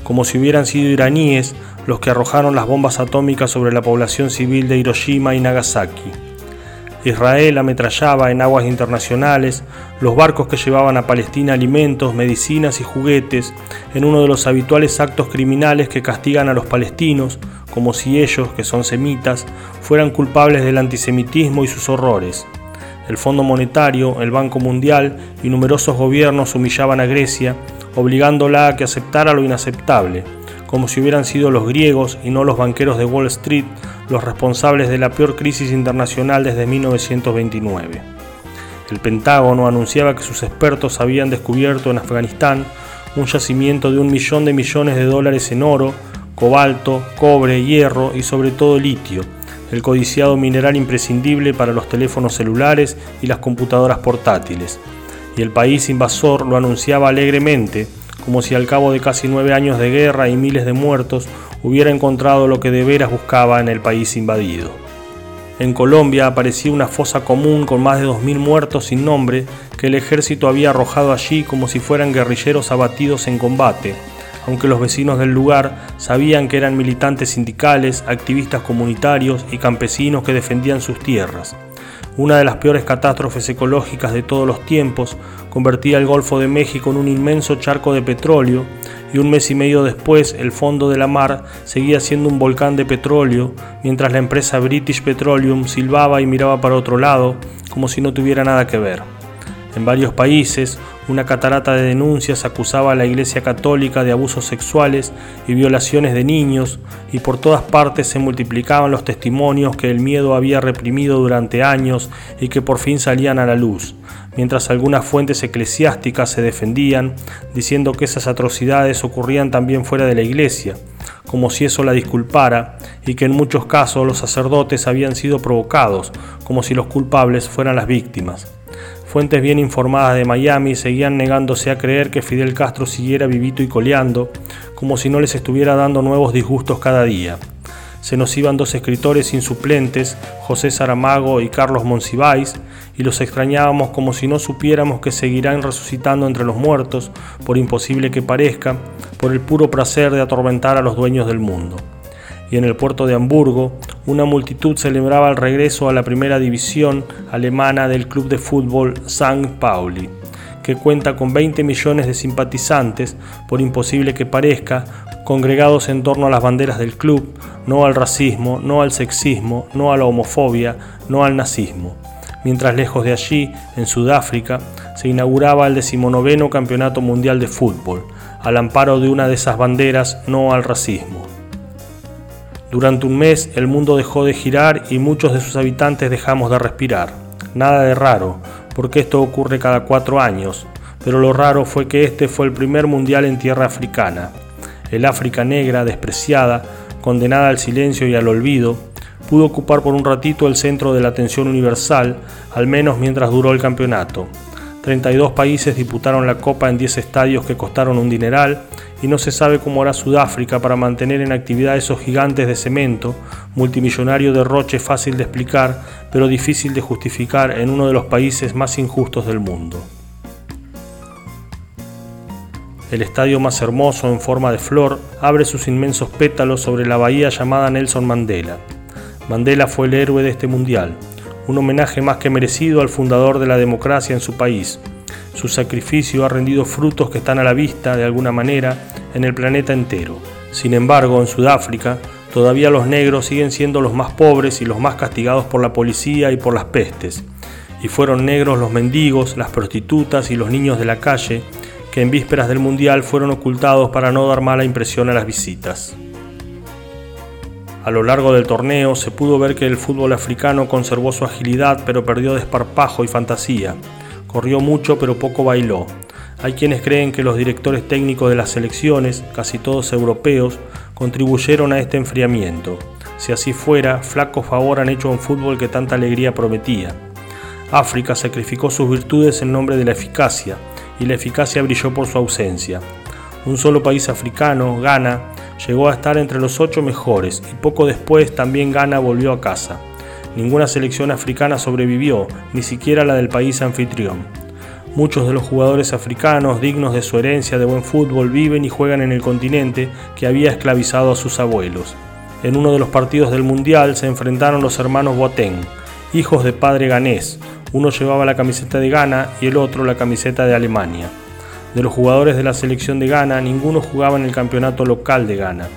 como si hubieran sido iraníes los que arrojaron las bombas atómicas sobre la población civil de Hiroshima y Nagasaki. Israel ametrallaba en aguas internacionales los barcos que llevaban a Palestina alimentos, medicinas y juguetes en uno de los habituales actos criminales que castigan a los palestinos como si ellos, que son semitas, fueran culpables del antisemitismo y sus horrores. El Fondo Monetario, el Banco Mundial y numerosos gobiernos humillaban a Grecia, obligándola a que aceptara lo inaceptable, como si hubieran sido los griegos y no los banqueros de Wall Street los responsables de la peor crisis internacional desde 1929. El Pentágono anunciaba que sus expertos habían descubierto en Afganistán un yacimiento de un millón de millones de dólares en oro, cobalto, cobre, hierro y sobre todo litio, el codiciado mineral imprescindible para los teléfonos celulares y las computadoras portátiles. Y el país invasor lo anunciaba alegremente, como si al cabo de casi nueve años de guerra y miles de muertos hubiera encontrado lo que de veras buscaba en el país invadido. En Colombia aparecía una fosa común con más de 2.000 muertos sin nombre que el ejército había arrojado allí como si fueran guerrilleros abatidos en combate, aunque los vecinos del lugar sabían que eran militantes sindicales, activistas comunitarios y campesinos que defendían sus tierras. Una de las peores catástrofes ecológicas de todos los tiempos convertía el Golfo de México en un inmenso charco de petróleo y un mes y medio después el fondo de la mar seguía siendo un volcán de petróleo, mientras la empresa British Petroleum silbaba y miraba para otro lado como si no tuviera nada que ver. En varios países, una catarata de denuncias acusaba a la Iglesia Católica de abusos sexuales y violaciones de niños, y por todas partes se multiplicaban los testimonios que el miedo había reprimido durante años y que por fin salían a la luz, mientras algunas fuentes eclesiásticas se defendían, diciendo que esas atrocidades ocurrían también fuera de la Iglesia, como si eso la disculpara, y que en muchos casos los sacerdotes habían sido provocados, como si los culpables fueran las víctimas. Fuentes bien informadas de Miami seguían negándose a creer que Fidel Castro siguiera vivito y coleando, como si no les estuviera dando nuevos disgustos cada día. Se nos iban dos escritores insuplentes, José Saramago y Carlos Monsiváis, y los extrañábamos como si no supiéramos que seguirán resucitando entre los muertos, por imposible que parezca, por el puro placer de atormentar a los dueños del mundo y en el puerto de Hamburgo, una multitud celebraba el regreso a la primera división alemana del club de fútbol St. Pauli, que cuenta con 20 millones de simpatizantes, por imposible que parezca, congregados en torno a las banderas del club, no al racismo, no al sexismo, no a la homofobia, no al nazismo. Mientras lejos de allí, en Sudáfrica, se inauguraba el decimonoveno Campeonato Mundial de Fútbol, al amparo de una de esas banderas, no al racismo. Durante un mes el mundo dejó de girar y muchos de sus habitantes dejamos de respirar. Nada de raro, porque esto ocurre cada cuatro años, pero lo raro fue que este fue el primer mundial en tierra africana. El África negra, despreciada, condenada al silencio y al olvido, pudo ocupar por un ratito el centro de la atención universal, al menos mientras duró el campeonato. 32 países disputaron la Copa en 10 estadios que costaron un dineral y no se sabe cómo hará Sudáfrica para mantener en actividad esos gigantes de cemento, multimillonario derroche fácil de explicar, pero difícil de justificar en uno de los países más injustos del mundo. El estadio más hermoso en forma de flor abre sus inmensos pétalos sobre la bahía llamada Nelson Mandela. Mandela fue el héroe de este mundial, un homenaje más que merecido al fundador de la democracia en su país. Su sacrificio ha rendido frutos que están a la vista, de alguna manera, en el planeta entero. Sin embargo, en Sudáfrica, todavía los negros siguen siendo los más pobres y los más castigados por la policía y por las pestes. Y fueron negros los mendigos, las prostitutas y los niños de la calle, que en vísperas del Mundial fueron ocultados para no dar mala impresión a las visitas. A lo largo del torneo se pudo ver que el fútbol africano conservó su agilidad pero perdió desparpajo y fantasía. Corrió mucho pero poco bailó. Hay quienes creen que los directores técnicos de las selecciones, casi todos europeos, contribuyeron a este enfriamiento. Si así fuera, flaco favor han hecho un fútbol que tanta alegría prometía. África sacrificó sus virtudes en nombre de la eficacia, y la eficacia brilló por su ausencia. Un solo país africano, Ghana, llegó a estar entre los ocho mejores y poco después también Ghana volvió a casa. Ninguna selección africana sobrevivió, ni siquiera la del país anfitrión. Muchos de los jugadores africanos, dignos de su herencia de buen fútbol, viven y juegan en el continente que había esclavizado a sus abuelos. En uno de los partidos del Mundial se enfrentaron los hermanos Boateng, hijos de padre ganés. Uno llevaba la camiseta de Ghana y el otro la camiseta de Alemania. De los jugadores de la selección de Ghana, ninguno jugaba en el campeonato local de Ghana.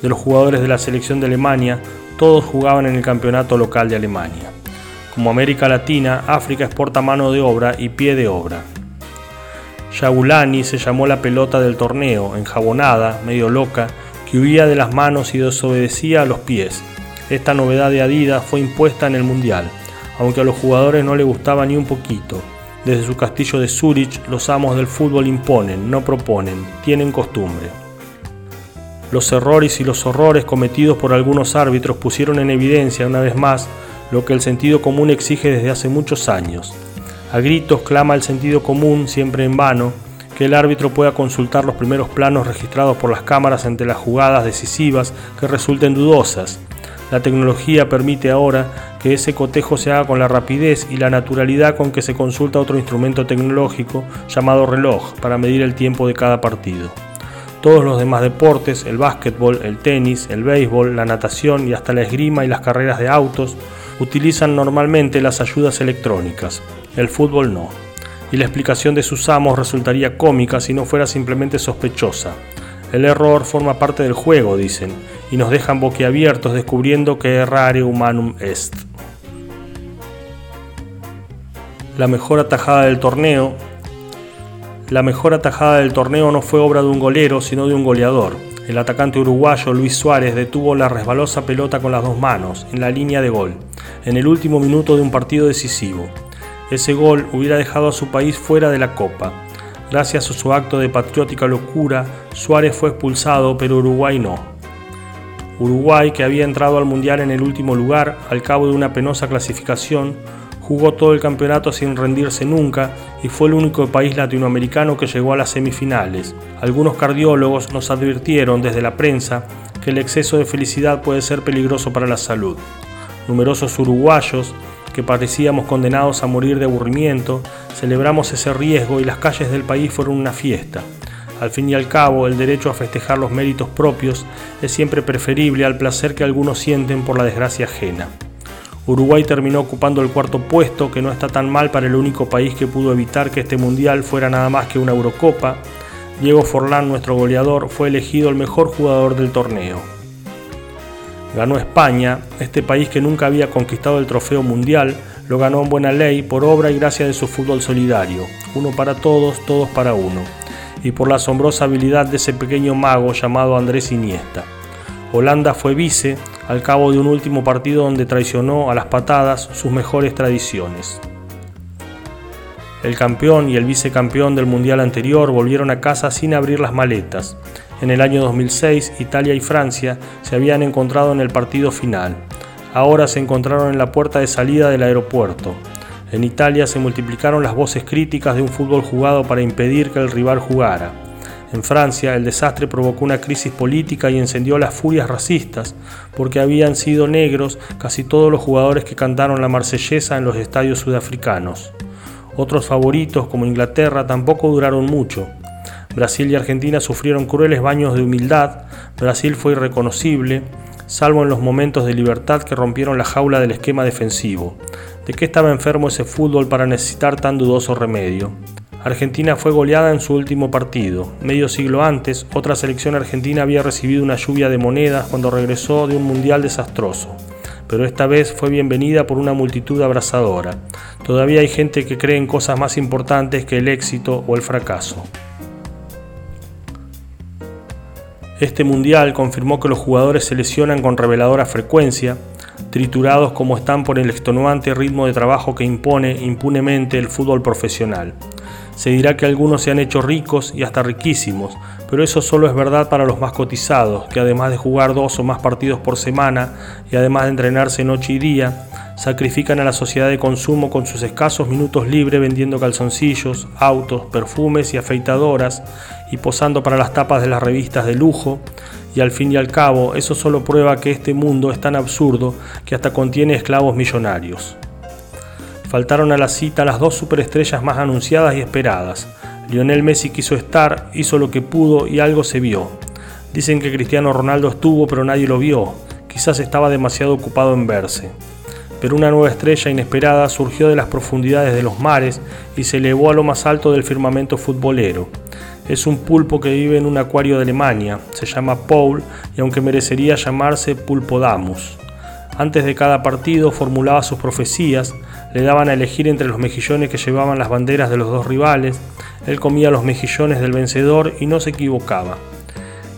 De los jugadores de la selección de Alemania, todos jugaban en el campeonato local de Alemania. Como América Latina, África exporta mano de obra y pie de obra. Yagulani se llamó la pelota del torneo, enjabonada, medio loca, que huía de las manos y desobedecía a los pies. Esta novedad de Adidas fue impuesta en el Mundial, aunque a los jugadores no le gustaba ni un poquito. Desde su castillo de Zurich, los amos del fútbol imponen, no proponen, tienen costumbre. Los errores y los horrores cometidos por algunos árbitros pusieron en evidencia una vez más lo que el sentido común exige desde hace muchos años. A gritos clama el sentido común, siempre en vano, que el árbitro pueda consultar los primeros planos registrados por las cámaras ante las jugadas decisivas que resulten dudosas, la tecnología permite ahora que ese cotejo se haga con la rapidez y la naturalidad con que se consulta otro instrumento tecnológico llamado reloj para medir el tiempo de cada partido. Todos los demás deportes, el básquetbol, el tenis, el béisbol, la natación y hasta la esgrima y las carreras de autos, utilizan normalmente las ayudas electrónicas. El fútbol no. Y la explicación de sus amos resultaría cómica si no fuera simplemente sospechosa. El error forma parte del juego, dicen, y nos dejan boquiabiertos descubriendo que errare humanum est. La mejor atajada del torneo. La mejor atajada del torneo no fue obra de un golero, sino de un goleador. El atacante uruguayo Luis Suárez detuvo la resbalosa pelota con las dos manos, en la línea de gol, en el último minuto de un partido decisivo. Ese gol hubiera dejado a su país fuera de la Copa. Gracias a su acto de patriótica locura, Suárez fue expulsado, pero Uruguay no. Uruguay, que había entrado al Mundial en el último lugar al cabo de una penosa clasificación, jugó todo el campeonato sin rendirse nunca y fue el único país latinoamericano que llegó a las semifinales. Algunos cardiólogos nos advirtieron desde la prensa que el exceso de felicidad puede ser peligroso para la salud. Numerosos uruguayos, que parecíamos condenados a morir de aburrimiento, celebramos ese riesgo y las calles del país fueron una fiesta. Al fin y al cabo, el derecho a festejar los méritos propios es siempre preferible al placer que algunos sienten por la desgracia ajena. Uruguay terminó ocupando el cuarto puesto, que no está tan mal para el único país que pudo evitar que este mundial fuera nada más que una Eurocopa. Diego Forlán, nuestro goleador, fue elegido el mejor jugador del torneo. Ganó España, este país que nunca había conquistado el trofeo mundial, lo ganó en buena ley por obra y gracia de su fútbol solidario, uno para todos, todos para uno, y por la asombrosa habilidad de ese pequeño mago llamado Andrés Iniesta. Holanda fue vice al cabo de un último partido donde traicionó a las patadas sus mejores tradiciones. El campeón y el vicecampeón del mundial anterior volvieron a casa sin abrir las maletas. En el año 2006, Italia y Francia se habían encontrado en el partido final. Ahora se encontraron en la puerta de salida del aeropuerto. En Italia se multiplicaron las voces críticas de un fútbol jugado para impedir que el rival jugara. En Francia, el desastre provocó una crisis política y encendió las furias racistas, porque habían sido negros casi todos los jugadores que cantaron la marsellesa en los estadios sudafricanos. Otros favoritos, como Inglaterra, tampoco duraron mucho. Brasil y Argentina sufrieron crueles baños de humildad, Brasil fue irreconocible, salvo en los momentos de libertad que rompieron la jaula del esquema defensivo. ¿De qué estaba enfermo ese fútbol para necesitar tan dudoso remedio? Argentina fue goleada en su último partido. Medio siglo antes, otra selección argentina había recibido una lluvia de monedas cuando regresó de un mundial desastroso. Pero esta vez fue bienvenida por una multitud abrazadora. Todavía hay gente que cree en cosas más importantes que el éxito o el fracaso. Este mundial confirmó que los jugadores se lesionan con reveladora frecuencia, triturados como están por el extenuante ritmo de trabajo que impone impunemente el fútbol profesional. Se dirá que algunos se han hecho ricos y hasta riquísimos, pero eso solo es verdad para los más cotizados, que además de jugar dos o más partidos por semana y además de entrenarse noche y día, sacrifican a la sociedad de consumo con sus escasos minutos libres vendiendo calzoncillos, autos, perfumes y afeitadoras y posando para las tapas de las revistas de lujo, y al fin y al cabo eso solo prueba que este mundo es tan absurdo que hasta contiene esclavos millonarios. Faltaron a la cita las dos superestrellas más anunciadas y esperadas. Lionel Messi quiso estar, hizo lo que pudo y algo se vio. Dicen que Cristiano Ronaldo estuvo pero nadie lo vio. Quizás estaba demasiado ocupado en verse. Pero una nueva estrella inesperada surgió de las profundidades de los mares y se elevó a lo más alto del firmamento futbolero. Es un pulpo que vive en un acuario de Alemania, se llama Paul y aunque merecería llamarse Pulpodamus. Antes de cada partido formulaba sus profecías, le daban a elegir entre los mejillones que llevaban las banderas de los dos rivales, él comía los mejillones del vencedor y no se equivocaba.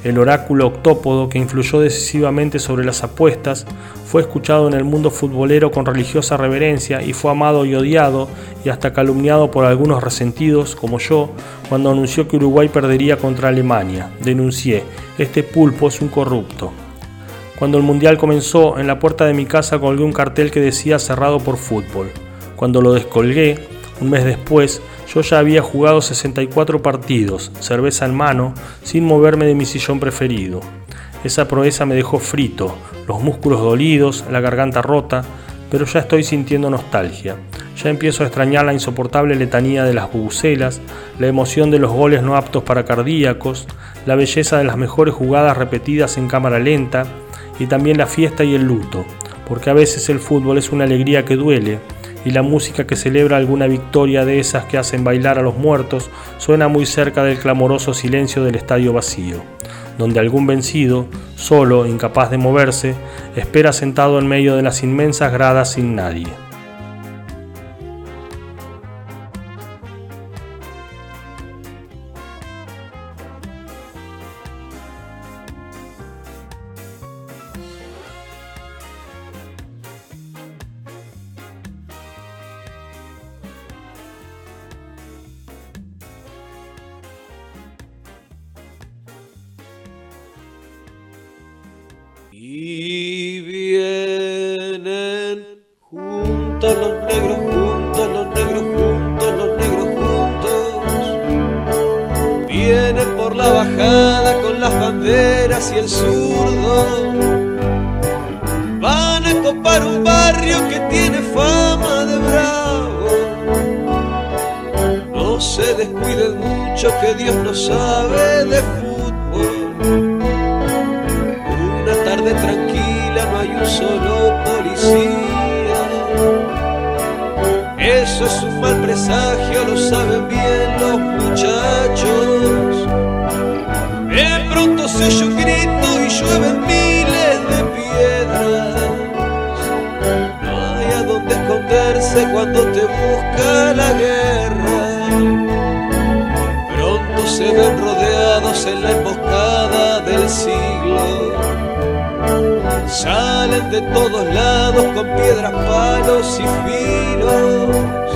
El oráculo octópodo, que influyó decisivamente sobre las apuestas, fue escuchado en el mundo futbolero con religiosa reverencia y fue amado y odiado y hasta calumniado por algunos resentidos, como yo, cuando anunció que Uruguay perdería contra Alemania. Denuncié, este pulpo es un corrupto. Cuando el Mundial comenzó, en la puerta de mi casa colgué un cartel que decía cerrado por fútbol. Cuando lo descolgué, un mes después, yo ya había jugado 64 partidos, cerveza en mano, sin moverme de mi sillón preferido. Esa proeza me dejó frito, los músculos dolidos, la garganta rota, pero ya estoy sintiendo nostalgia. Ya empiezo a extrañar la insoportable letanía de las bubucelas, la emoción de los goles no aptos para cardíacos, la belleza de las mejores jugadas repetidas en cámara lenta y también la fiesta y el luto, porque a veces el fútbol es una alegría que duele, y la música que celebra alguna victoria de esas que hacen bailar a los muertos suena muy cerca del clamoroso silencio del estadio vacío, donde algún vencido, solo, incapaz de moverse, espera sentado en medio de las inmensas gradas sin nadie. Juntos los negros, juntos los negros, juntos los negros, juntos. Vienen por la bajada con las banderas y el zurdo. Van a copar un barrio que tiene fama de bravo. No se descuiden mucho que Dios no sabe de fútbol tarde tranquila, no hay un solo policía. Es mal presagio, lo saben bien los muchachos. De pronto se oye un grito y llueven miles de piedras. No hay a dónde esconderse cuando te busca la guerra. Pronto se ven rodeados en la emboscada del siglo. Salen de todos lados con piedras, palos y filos.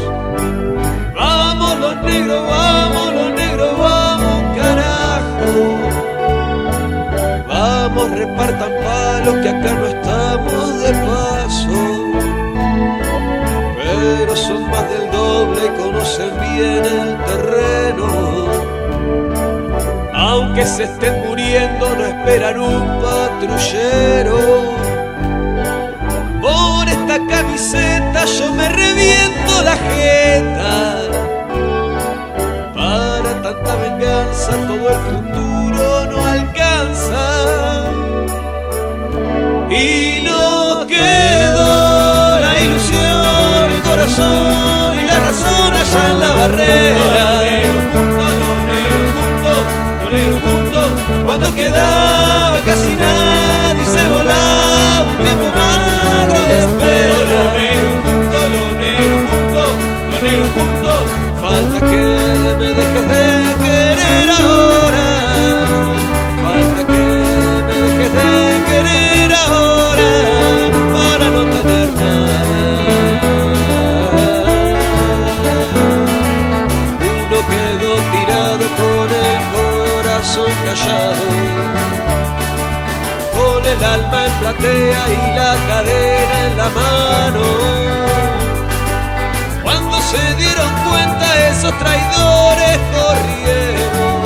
Negros, vamos los negros, vamos carajo. Vamos, repartan palos que acá no estamos de paso. Pero son más del doble y conocen bien el terreno. Aunque se estén muriendo, no esperan un patrullero. Por esta camiseta yo me reviento la jeta. Tanta venganza todo el futuro no alcanza. Y no quedó la ilusión, el corazón y la razón allá en la barrera. Cuando quedaba platea y la cadena en la mano. Cuando se dieron cuenta esos traidores corrieron,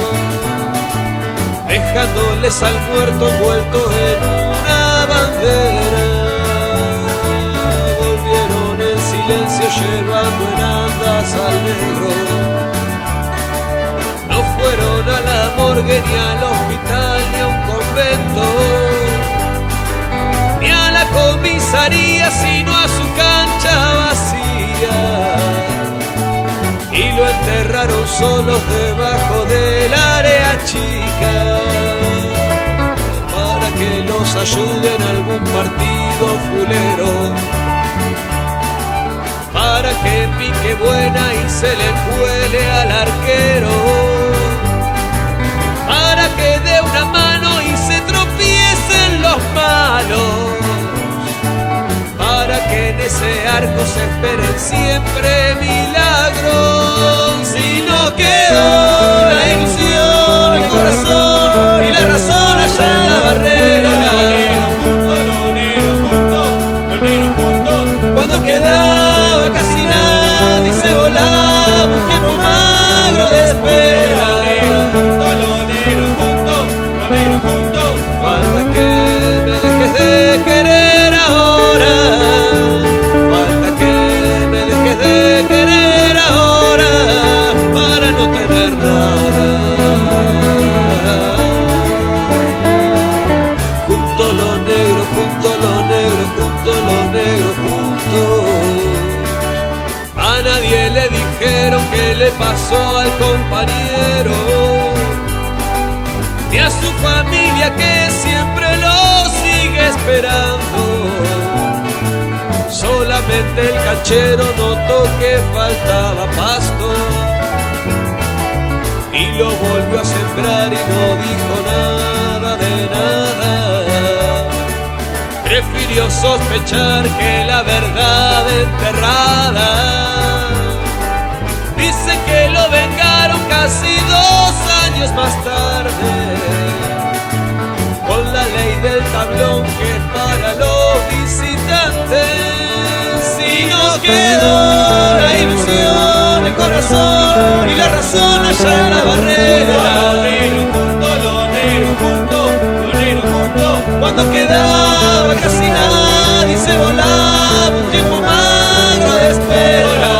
dejándoles al muerto envuelto en una bandera. Volvieron en silencio llevando en andas al negro no fueron a la morgue ni al hospital ni a un convento, comisaría, sino a su cancha vacía. Y lo enterraron solos debajo del área chica, para que los ayude en algún partido fulero. Para que pique buena y se le cuele al arquero, para que dé una mano y se tropiecen los malos, que en ese arco se esperen siempre milagros, si no quedó la ilusión, el corazón y la razón allá la barrera. Cuando quedaba le pasó al compañero, ni a su familia que siempre lo sigue esperando. Solamente el canchero notó que faltaba pasto y lo volvió a sembrar y no dijo nada de nada. Prefirió sospechar que la verdad enterrada vengaron casi dos años más tarde con la ley del tablón que es para los visitantes si nos quedó la ilusión, el corazón y la razón allá en la barrera. Cuando quedaba casi nadie se volaba un tiempo magro de espera.